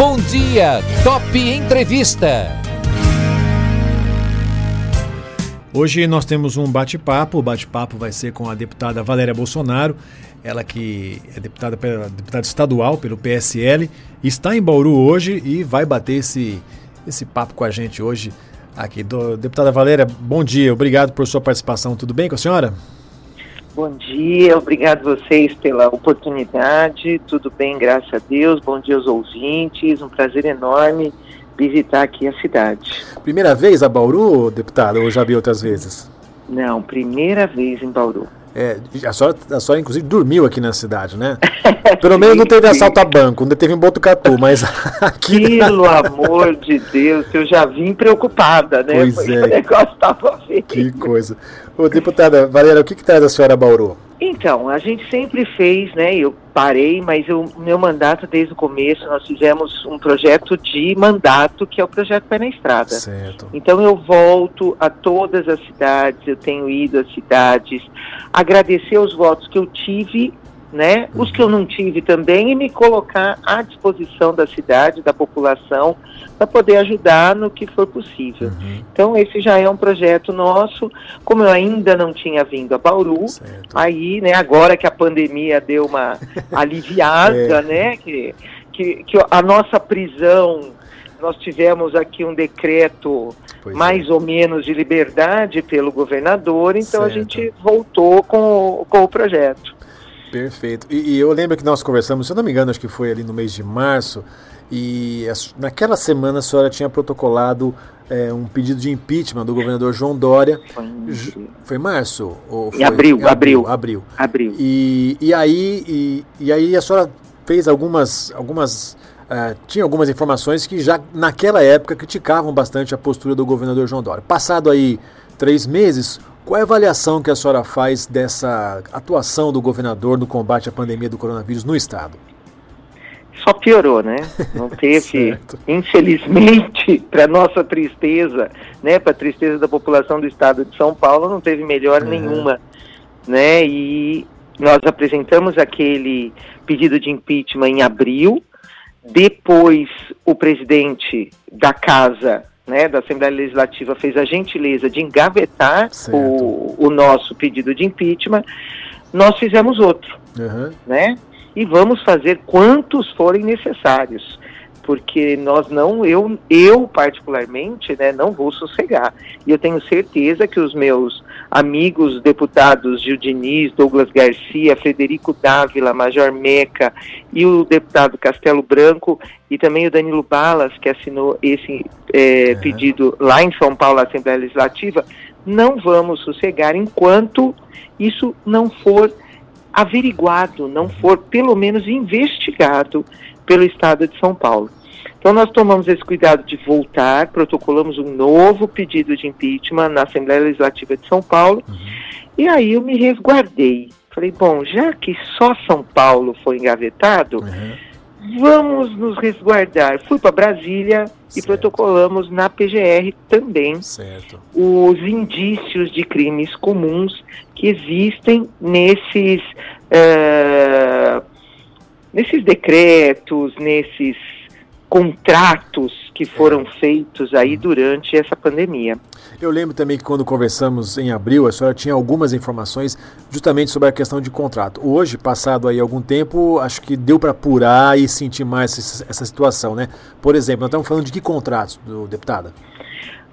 Bom dia, Top Entrevista. Hoje nós temos um bate-papo. O bate-papo vai ser com a deputada Valéria Bolsonaro, ela que é deputada, deputada estadual pelo PSL, está em Bauru hoje e vai bater esse, esse papo com a gente hoje aqui. Do, deputada Valéria, bom dia, obrigado por sua participação. Tudo bem com a senhora? Bom dia, obrigado vocês pela oportunidade. Tudo bem, graças a Deus. Bom dia aos ouvintes. Um prazer enorme visitar aqui a cidade. Primeira vez a Bauru, deputada, ou já vi outras vezes? Não, primeira vez em Bauru. É, a senhora, a senhora, inclusive, dormiu aqui na cidade, né? Pelo menos não teve assalto a banco, não teve em Botucatu, mas aqui... Pelo amor de Deus, eu já vim preocupada, né? Pois Porque é. o negócio estava feio. Que coisa. Ô, deputada Valéria, o que, que traz a senhora a Bauru? Então, a gente sempre fez, né? Eu parei, mas o meu mandato desde o começo, nós fizemos um projeto de mandato, que é o projeto Pé na Estrada. Certo. Então eu volto a todas as cidades, eu tenho ido às cidades, agradecer os votos que eu tive né? Os que eu não tive também e me colocar à disposição da cidade, da população, para poder ajudar no que for possível. Uhum. Então esse já é um projeto nosso. Como eu ainda não tinha vindo a Bauru, certo. aí, né? Agora que a pandemia deu uma aliviada, é. né? Que, que, que a nossa prisão nós tivemos aqui um decreto pois mais é. ou menos de liberdade pelo governador, então certo. a gente voltou com, com o projeto. Perfeito. E, e, eu lembro que nós conversamos, se eu não me engano, acho que foi ali no mês de março, e a, naquela semana a senhora tinha protocolado é, um pedido de impeachment do governador João Dória. Foi, foi março? Ou foi? Em abril, abril. Abril. abril. E, e, aí, e, e aí a senhora fez algumas. algumas uh, tinha algumas informações que já naquela época criticavam bastante a postura do governador João Dória. Passado aí três meses, qual é a avaliação que a senhora faz dessa atuação do governador no combate à pandemia do coronavírus no estado? Só piorou, né? Não teve, infelizmente, para nossa tristeza, né, para a tristeza da população do estado de São Paulo, não teve melhor uhum. nenhuma, né? E nós apresentamos aquele pedido de impeachment em abril, depois o presidente da casa né, da Assembleia Legislativa fez a gentileza de engavetar o, o, nosso pedido de impeachment, nós fizemos outro, uhum. né? E vamos fazer quantos forem necessários porque nós não, eu, eu particularmente, né, não vou sossegar. E eu tenho certeza que os meus amigos deputados Gil Diniz, Douglas Garcia, Frederico Dávila, Major Meca e o deputado Castelo Branco e também o Danilo Balas, que assinou esse é, uhum. pedido lá em São Paulo, na Assembleia Legislativa, não vamos sossegar enquanto isso não for averiguado, não for pelo menos investigado pelo Estado de São Paulo. Então nós tomamos esse cuidado de voltar, protocolamos um novo pedido de impeachment na Assembleia Legislativa de São Paulo, uhum. e aí eu me resguardei. Falei, bom, já que só São Paulo foi engavetado, uhum. vamos nos resguardar. Fui para Brasília certo. e protocolamos na PGR também certo. os indícios de crimes comuns que existem nesses. Uh, nesses decretos, nesses contratos que foram feitos aí durante essa pandemia. Eu lembro também que quando conversamos em abril, a senhora tinha algumas informações justamente sobre a questão de contrato. Hoje, passado aí algum tempo, acho que deu para apurar e sentir mais essa situação, né? Por exemplo, nós estamos falando de que contratos, do deputada?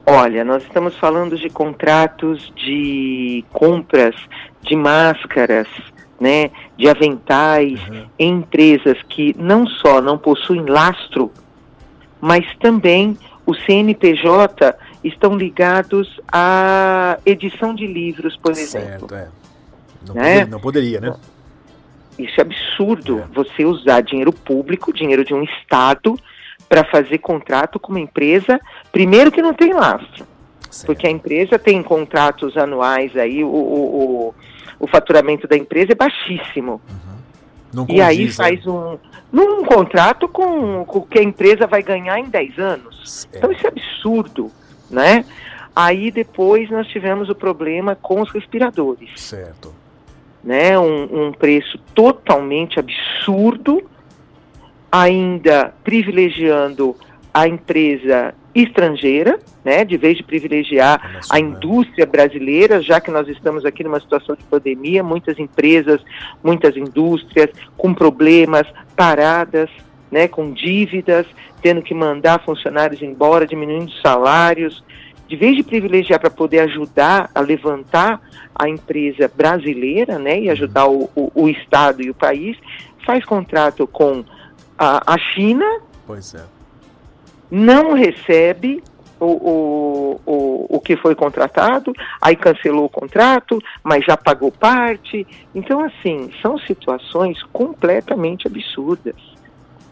Olha, nós estamos falando de contratos de compras de máscaras, né, de aventais, uhum. empresas que não só não possuem lastro, mas também o CNPJ estão ligados à edição de livros, por exemplo. Certo, é. Não, né? poderia, não poderia, né? Isso é absurdo, é. você usar dinheiro público, dinheiro de um Estado, para fazer contrato com uma empresa, primeiro que não tem lastro. Certo. Porque a empresa tem contratos anuais aí, o, o, o o faturamento da empresa é baixíssimo. Uhum. E aí né? faz um, num contrato com, com o que a empresa vai ganhar em 10 anos. É. Então isso é absurdo, né? Aí depois nós tivemos o problema com os respiradores. Certo. Né? Um, um preço totalmente absurdo ainda privilegiando a empresa estrangeira, né, de vez de privilegiar a indústria brasileira, já que nós estamos aqui numa situação de pandemia, muitas empresas, muitas indústrias com problemas, paradas, né, com dívidas, tendo que mandar funcionários embora, diminuindo salários, de vez de privilegiar para poder ajudar a levantar a empresa brasileira, né, e ajudar o, o, o Estado e o país, faz contrato com a, a China, pois é não recebe o, o, o, que foi contratado, aí cancelou o contrato, mas já pagou parte. Então, assim, são situações completamente absurdas.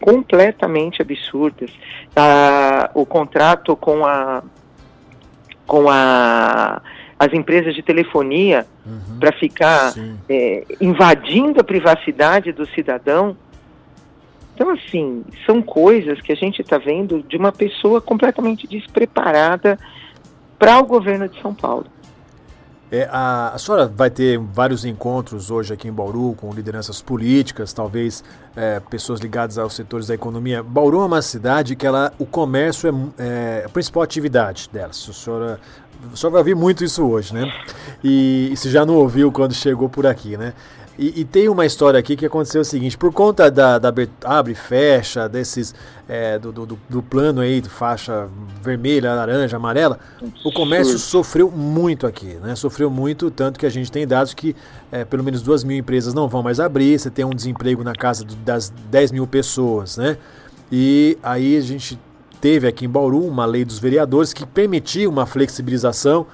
Completamente absurdas. Ah, o contrato com a com a as empresas de telefonia uhum, para ficar é, invadindo a privacidade do cidadão então, assim, são coisas que a gente está vendo de uma pessoa completamente despreparada para o governo de São Paulo. É, a, a, senhora vai ter vários encontros hoje aqui em Bauru com lideranças políticas, talvez é, pessoas ligadas aos setores da economia. Bauru é uma cidade que ela, o comércio é, é a principal atividade dela. A senhora, a senhora vai ouvir muito isso hoje, né? E, e se já não ouviu quando chegou por aqui, né? E, e, tem uma história aqui que aconteceu o seguinte, por conta da, da abre e fecha, desses é, do, do, do, plano aí de faixa vermelha, laranja, amarela, o comércio sofreu muito aqui, né? Sofreu muito, tanto que a gente tem dados que é, pelo menos duas mil empresas não vão mais abrir, você tem um desemprego na casa das 10 mil pessoas, né? E aí a gente teve aqui em Bauru uma lei dos vereadores que permitia uma flexibilização,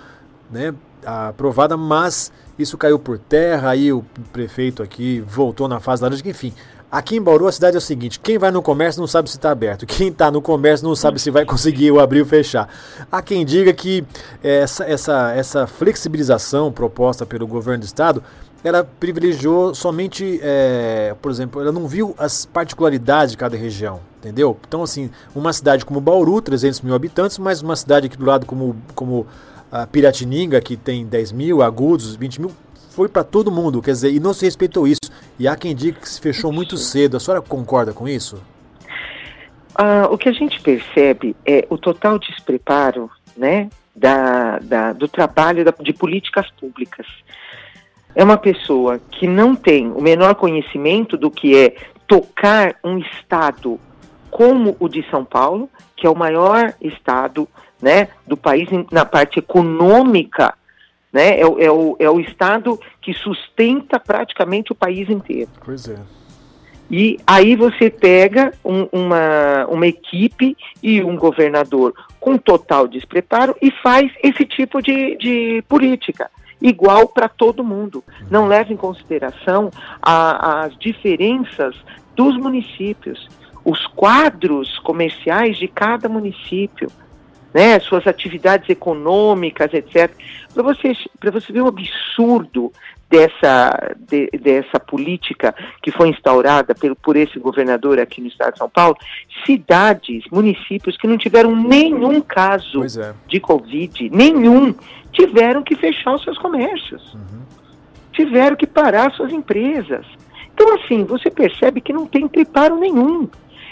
né? Aprovada, mas isso caiu por terra, aí o prefeito aqui voltou na fase laranja, enfim. Aqui em Bauru a cidade é o seguinte, quem vai no comércio não sabe se está aberto, quem está no comércio não sabe se vai conseguir o abrir ou fechar. Há quem diga que essa, essa, essa flexibilização proposta pelo governo do estado, ela privilegiou somente, é, por exemplo, ela não viu as particularidades de cada região, entendeu? Então, assim, uma cidade como Bauru, 300 mil habitantes, mas uma cidade aqui do lado como, como a Piratininga, que tem 10 mil, Agudos, 20 mil, foi para todo mundo, quer dizer, e não se respeitou isso. E há quem diga que se fechou muito cedo. A senhora concorda com isso? Ah, o que a gente percebe é o total despreparo né, da, da, do trabalho da, de políticas públicas. É uma pessoa que não tem o menor conhecimento do que é tocar um estado como o de São Paulo, que é o maior estado né, do país na parte econômica, né, é, é, o, é o Estado que sustenta praticamente o país inteiro. Pois é. E aí você pega um, uma, uma equipe e um governador com total despreparo e faz esse tipo de, de política igual para todo mundo. Não leva em consideração a, as diferenças dos municípios, os quadros comerciais de cada município né, suas atividades econômicas, etc. Para você, você ver o absurdo dessa, de, dessa política que foi instaurada por, por esse governador aqui no estado de São Paulo, cidades, municípios que não tiveram nenhum caso é. de Covid, nenhum, tiveram que fechar os seus comércios, uhum. tiveram que parar suas empresas. Então, assim, você percebe que não tem preparo nenhum.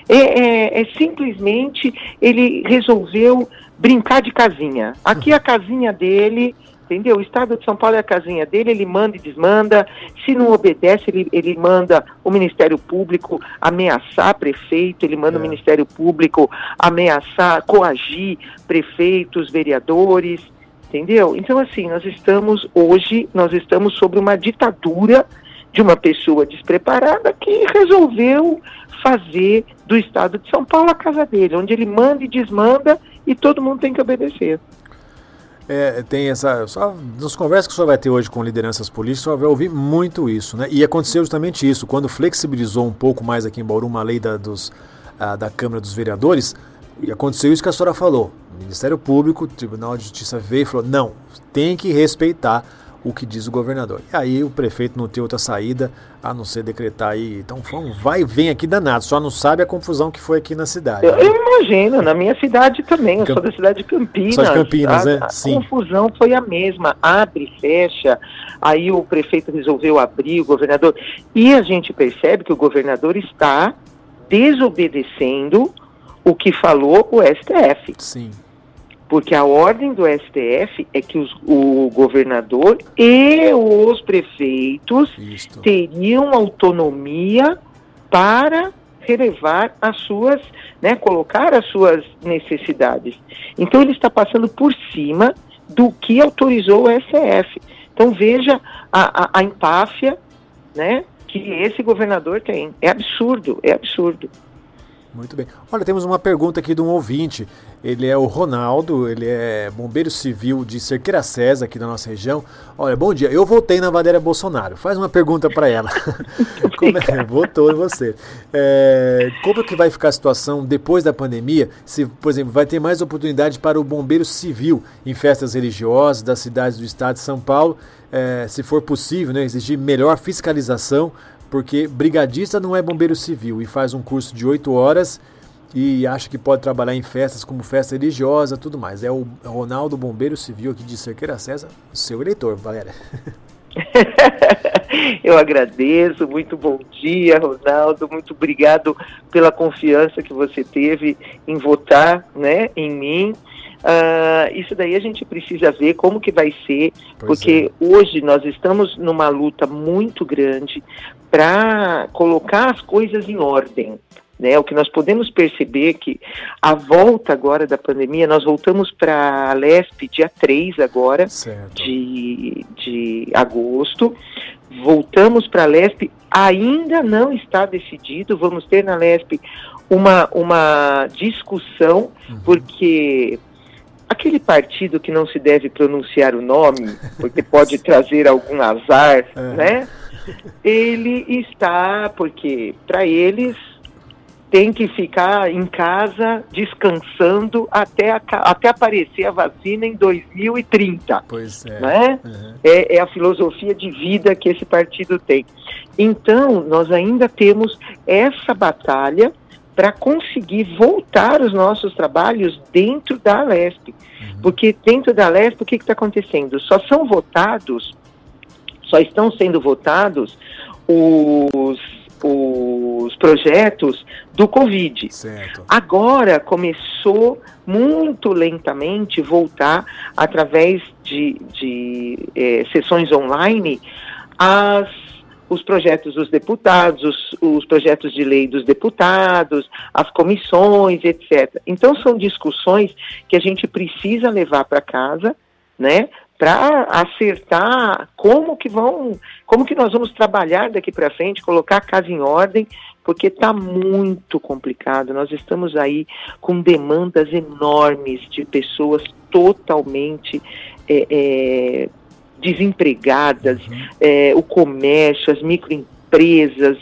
É, é, é, simplesmente ele resolveu brincar de casinha. Aqui é a casinha dele, entendeu? O Estado de São Paulo é a casinha dele, ele manda e desmanda. Se não obedece, ele, ele manda o Ministério Público ameaçar prefeito, ele manda é. o Ministério Público ameaçar, coagir prefeitos, vereadores, entendeu? Então, assim, nós estamos hoje, nós estamos sobre uma ditadura de uma pessoa despreparada que resolveu fazer do Estado de São Paulo a casa dele, onde ele manda e desmanda e todo mundo tem que obedecer. É, tem essa. Só nas conversas que o senhor vai ter hoje com lideranças políticas, o senhor vai ouvir muito isso, né? E aconteceu justamente isso. Quando flexibilizou um pouco mais aqui em Bauru uma lei da, dos, a, da Câmara dos Vereadores, e aconteceu isso que a senhora falou. O Ministério Público, o Tribunal de Justiça veio e falou: não, tem que respeitar o que diz o governador. E aí o prefeito não tem outra saída a não ser decretar aí. Então foi um vai e vem aqui danado, só não sabe a confusão que foi aqui na cidade. Eu, né? eu imagino, na minha cidade também, eu Camp... sou da cidade de Campinas. Só de Campinas, a, né? Sim. A confusão foi a mesma, abre, fecha, aí o prefeito resolveu abrir, o governador. E a gente percebe que o governador está desobedecendo o que falou o STF. Sim. Porque a ordem do STF é que os, o governador e os prefeitos Isto. teriam autonomia para relevar as suas, né, colocar as suas necessidades. Então ele está passando por cima do que autorizou o STF. Então veja a, a, a empáfia, né, que esse governador tem. É absurdo, é absurdo. Muito bem. Olha, temos uma pergunta aqui de um ouvinte. Ele é o Ronaldo, ele é bombeiro civil de Cerqueira César, aqui da nossa região. Olha, bom dia. Eu votei na Valéria Bolsonaro. Faz uma pergunta para ela. como é, votou em você. É, como que vai ficar a situação depois da pandemia? Se, por exemplo, vai ter mais oportunidade para o bombeiro civil em festas religiosas das cidades do estado de São Paulo, é, se for possível, né, exigir melhor fiscalização porque brigadista não é bombeiro civil e faz um curso de oito horas e acha que pode trabalhar em festas como festa religiosa tudo mais. É o Ronaldo Bombeiro Civil aqui de Cerqueira César, seu eleitor, Valéria. Eu agradeço, muito bom dia, Ronaldo, muito obrigado pela confiança que você teve em votar né, em mim. Uh, isso daí a gente precisa ver como que vai ser, pois porque é. hoje nós estamos numa luta muito grande para colocar as coisas em ordem. Né, o que nós podemos perceber é que a volta agora da pandemia, nós voltamos para a LESP dia 3 agora de, de agosto, voltamos para a LESP, ainda não está decidido, vamos ter na LESP uma, uma discussão, uhum. porque aquele partido que não se deve pronunciar o nome, porque pode trazer algum azar, é. né? Ele está, porque para eles tem que ficar em casa descansando até, a, até aparecer a vacina em 2030. Pois é. Né? Uhum. É, é a filosofia de vida que esse partido tem. Então, nós ainda temos essa batalha para conseguir voltar os nossos trabalhos dentro da Alesp. Uhum. Porque dentro da Alesp, o que está acontecendo? Só são votados, só estão sendo votados os, os projetos do Covid. Certo. Agora começou muito lentamente voltar através de, de eh, sessões online as os projetos dos deputados, os, os, projetos de lei dos deputados, as comissões, etc. Então são discussões que a gente precisa levar para casa, né, para acertar como que vão, como que nós vamos trabalhar daqui para frente, colocar a casa em ordem, porque está muito complicado. Nós estamos aí com demandas enormes de pessoas totalmente é, é, desempregadas, uhum. é, o comércio, as microempresas,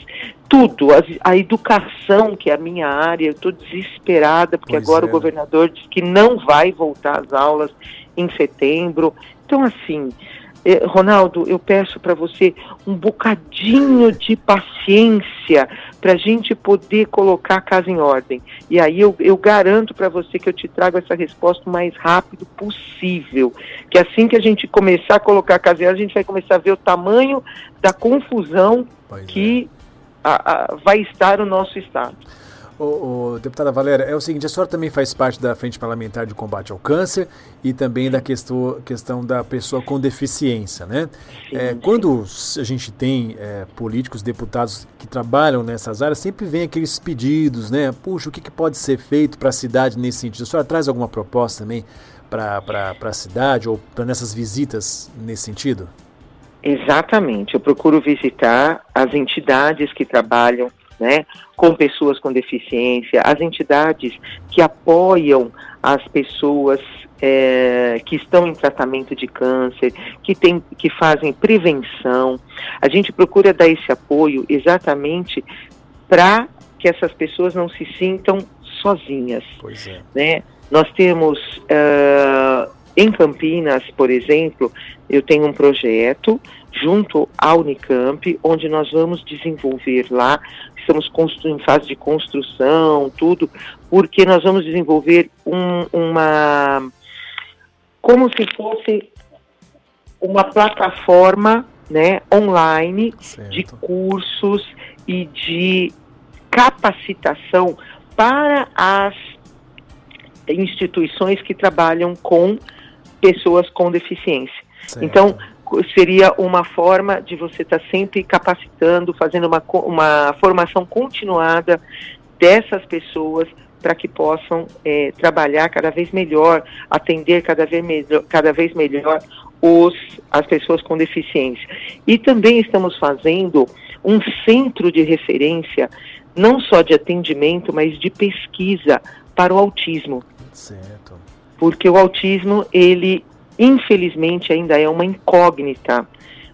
tudo, a, a, educação, que é a minha área, eu estou desesperada, porque pois agora é. o governador diz que não vai voltar às aulas em setembro. Então, assim, eh, Ronaldo, eu peço para você um bocadinho de paciência para a gente poder colocar a casa em ordem. E aí eu, eu garanto para você que eu te trago essa resposta o mais rápido possível. Que assim que a gente começar a colocar a casa em ordem, a gente vai começar a ver o tamanho da confusão pois que é. a, a, vai estar o nosso Estado. O, o, deputada Valéria, é o seguinte, a senhora também faz parte da Frente Parlamentar de Combate ao Câncer e também da questão, questão da pessoa com deficiência, né? É, quando a gente tem é, políticos, deputados que trabalham nessas áreas, sempre vem aqueles pedidos, né? Puxa, o que, que pode ser feito para a cidade nesse sentido? A senhora traz alguma proposta também para a cidade ou para nessas visitas nesse sentido? Exatamente, eu procuro visitar as entidades que trabalham né, com pessoas com deficiência, as entidades que apoiam as pessoas é, que estão em tratamento de câncer, que, tem, que fazem prevenção. A gente procura dar esse apoio exatamente para que essas pessoas não se sintam sozinhas. Pois é. Né? Nós temos uh, em Campinas, por exemplo, eu tenho um projeto junto à Unicamp, onde nós vamos desenvolver lá, estamos em fase de construção, tudo, porque nós vamos desenvolver um, uma, como se fosse uma plataforma né, online certo. de cursos e de capacitação para as instituições que trabalham com pessoas com deficiência. Certo. Então, seria uma forma de você estar tá sempre capacitando, fazendo uma, uma formação continuada dessas pessoas para que possam é, trabalhar cada vez melhor, atender cada vez melhor, cada vez melhor os, as pessoas com deficiência. E também estamos fazendo um centro de referência, não só de atendimento, mas de pesquisa para o autismo. Certo. Porque o autismo, ele infelizmente ainda é uma incógnita,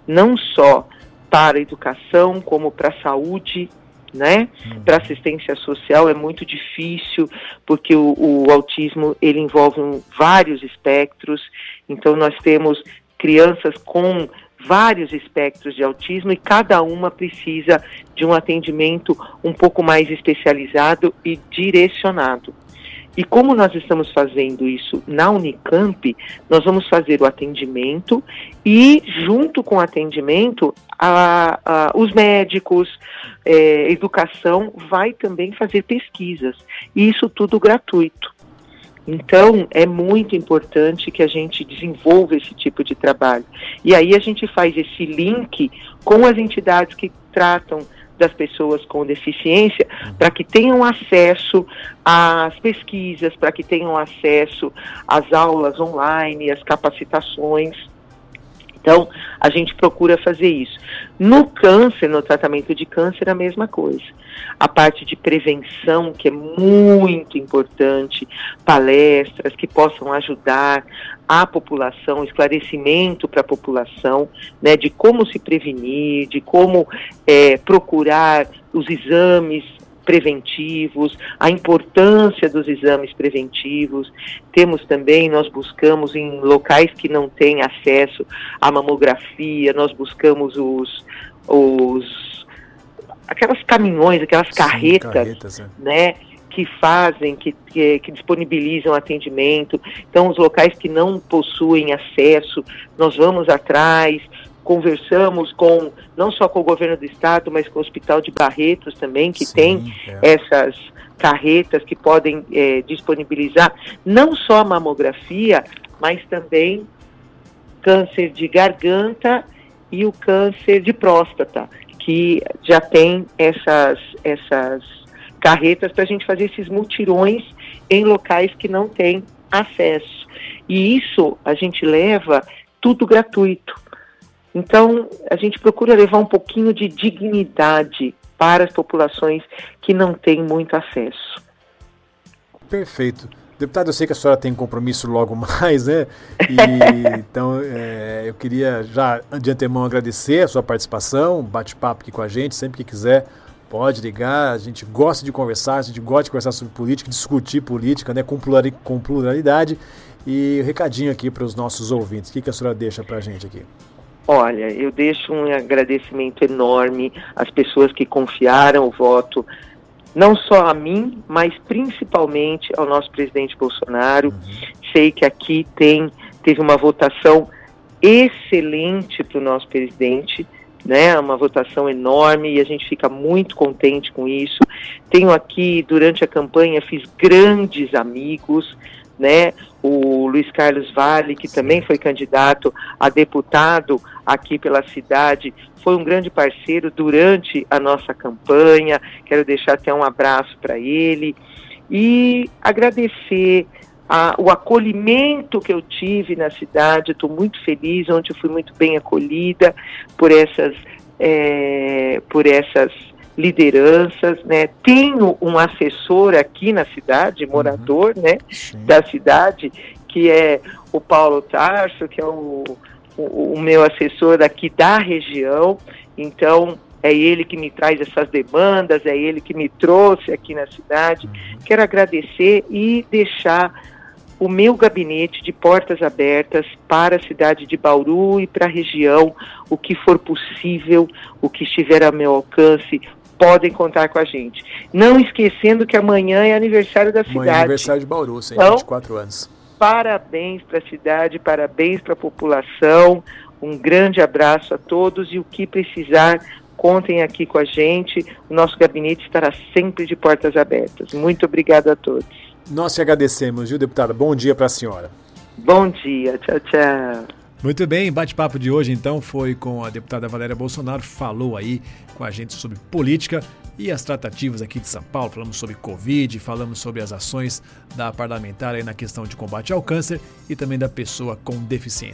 não só para a educação, como para a saúde, né? Uhum. Para assistência social é muito difícil, porque o, o autismo ele envolve um, vários espectros. Então nós temos crianças com vários espectros de autismo e cada uma precisa de um atendimento um pouco mais especializado e direcionado. E como nós estamos fazendo isso na Unicamp, nós vamos fazer o atendimento e, junto com o atendimento, a, a, os médicos, é, educação, vai também fazer pesquisas. E isso tudo gratuito. Então, é muito importante que a gente desenvolva esse tipo de trabalho. E aí a gente faz esse link com as entidades que tratam das pessoas com deficiência, para que tenham acesso às pesquisas, para que tenham acesso às aulas online, às capacitações. Então, a gente procura fazer isso. No câncer, no tratamento de câncer, a mesma coisa. A parte de prevenção, que é muito importante, palestras que possam ajudar a população, esclarecimento para a população, né, de como se prevenir, de como é, procurar os exames preventivos, a importância dos exames preventivos. Temos também, nós buscamos em locais que não têm acesso à mamografia, nós buscamos os, os aquelas caminhões, aquelas Sim, carretas, carretas é. né? que fazem, que, que, que, disponibilizam atendimento. Então, os locais que não possuem acesso, nós vamos atrás, conversamos com não só com o governo do estado, mas com o Hospital de Barretos também, que Sim, tem é. essas carretas que podem é, disponibilizar não só a mamografia, mas também câncer de garganta e o câncer de próstata, que já tem essas, essas carretas para a gente fazer esses mutirões em locais que não têm acesso. E isso a gente leva tudo gratuito. Então, a gente procura levar um pouquinho de dignidade para as populações que não têm muito acesso. Perfeito. Deputado, eu sei que a senhora tem compromisso logo mais, né? E, então, é, eu queria já de antemão agradecer a sua participação, bate-papo aqui com a gente, sempre que quiser pode ligar. A gente gosta de conversar, a gente gosta de conversar sobre política, discutir política, né? Com pluralidade. E recadinho aqui para os nossos ouvintes. O que, que a senhora deixa para a gente aqui? Olha, eu deixo um agradecimento enorme às pessoas que confiaram o voto, não só a mim, mas principalmente ao nosso presidente Bolsonaro. Uhum. Sei que aqui tem teve uma votação excelente para o nosso presidente, né? Uma votação enorme e a gente fica muito contente com isso. Tenho aqui durante a campanha fiz grandes amigos, né? O Luiz Carlos Vale, que Sim. também foi candidato a deputado aqui pela cidade, foi um grande parceiro durante a nossa campanha. Quero deixar até um abraço para ele e agradecer a, o acolhimento que eu tive na cidade. Estou muito feliz, ontem eu fui muito bem acolhida por essas, é, por essas lideranças, né? Tenho um assessor aqui na cidade, morador, uhum. né, Sim. da cidade, que é o Paulo Tarso, que é o, o, o, meu assessor aqui da região. Então, é ele que me traz essas demandas, é ele que me trouxe aqui na cidade. Uhum. Quero agradecer e deixar o meu gabinete de portas abertas para a cidade de Bauru e para a região, o que for possível, o que estiver a meu alcance, podem contar com a gente. Não esquecendo que amanhã é aniversário da amanhã é cidade. É aniversário de Bauru, sim, então, 24 anos. Parabéns para a cidade, parabéns para a população. Um grande abraço a todos e o que precisar, contem aqui com a gente. O nosso gabinete estará sempre de portas abertas. Muito obrigada a todos. Nós te agradecemos, viu, deputada? Bom dia para a senhora. Bom dia, tchau, tchau. Muito bem, bate-papo de hoje então foi com a deputada Valéria Bolsonaro, falou aí com a gente sobre política e as tratativas aqui de São Paulo, falamos sobre Covid, falamos sobre as ações da parlamentar aí na questão de combate ao câncer e também da pessoa com deficiência.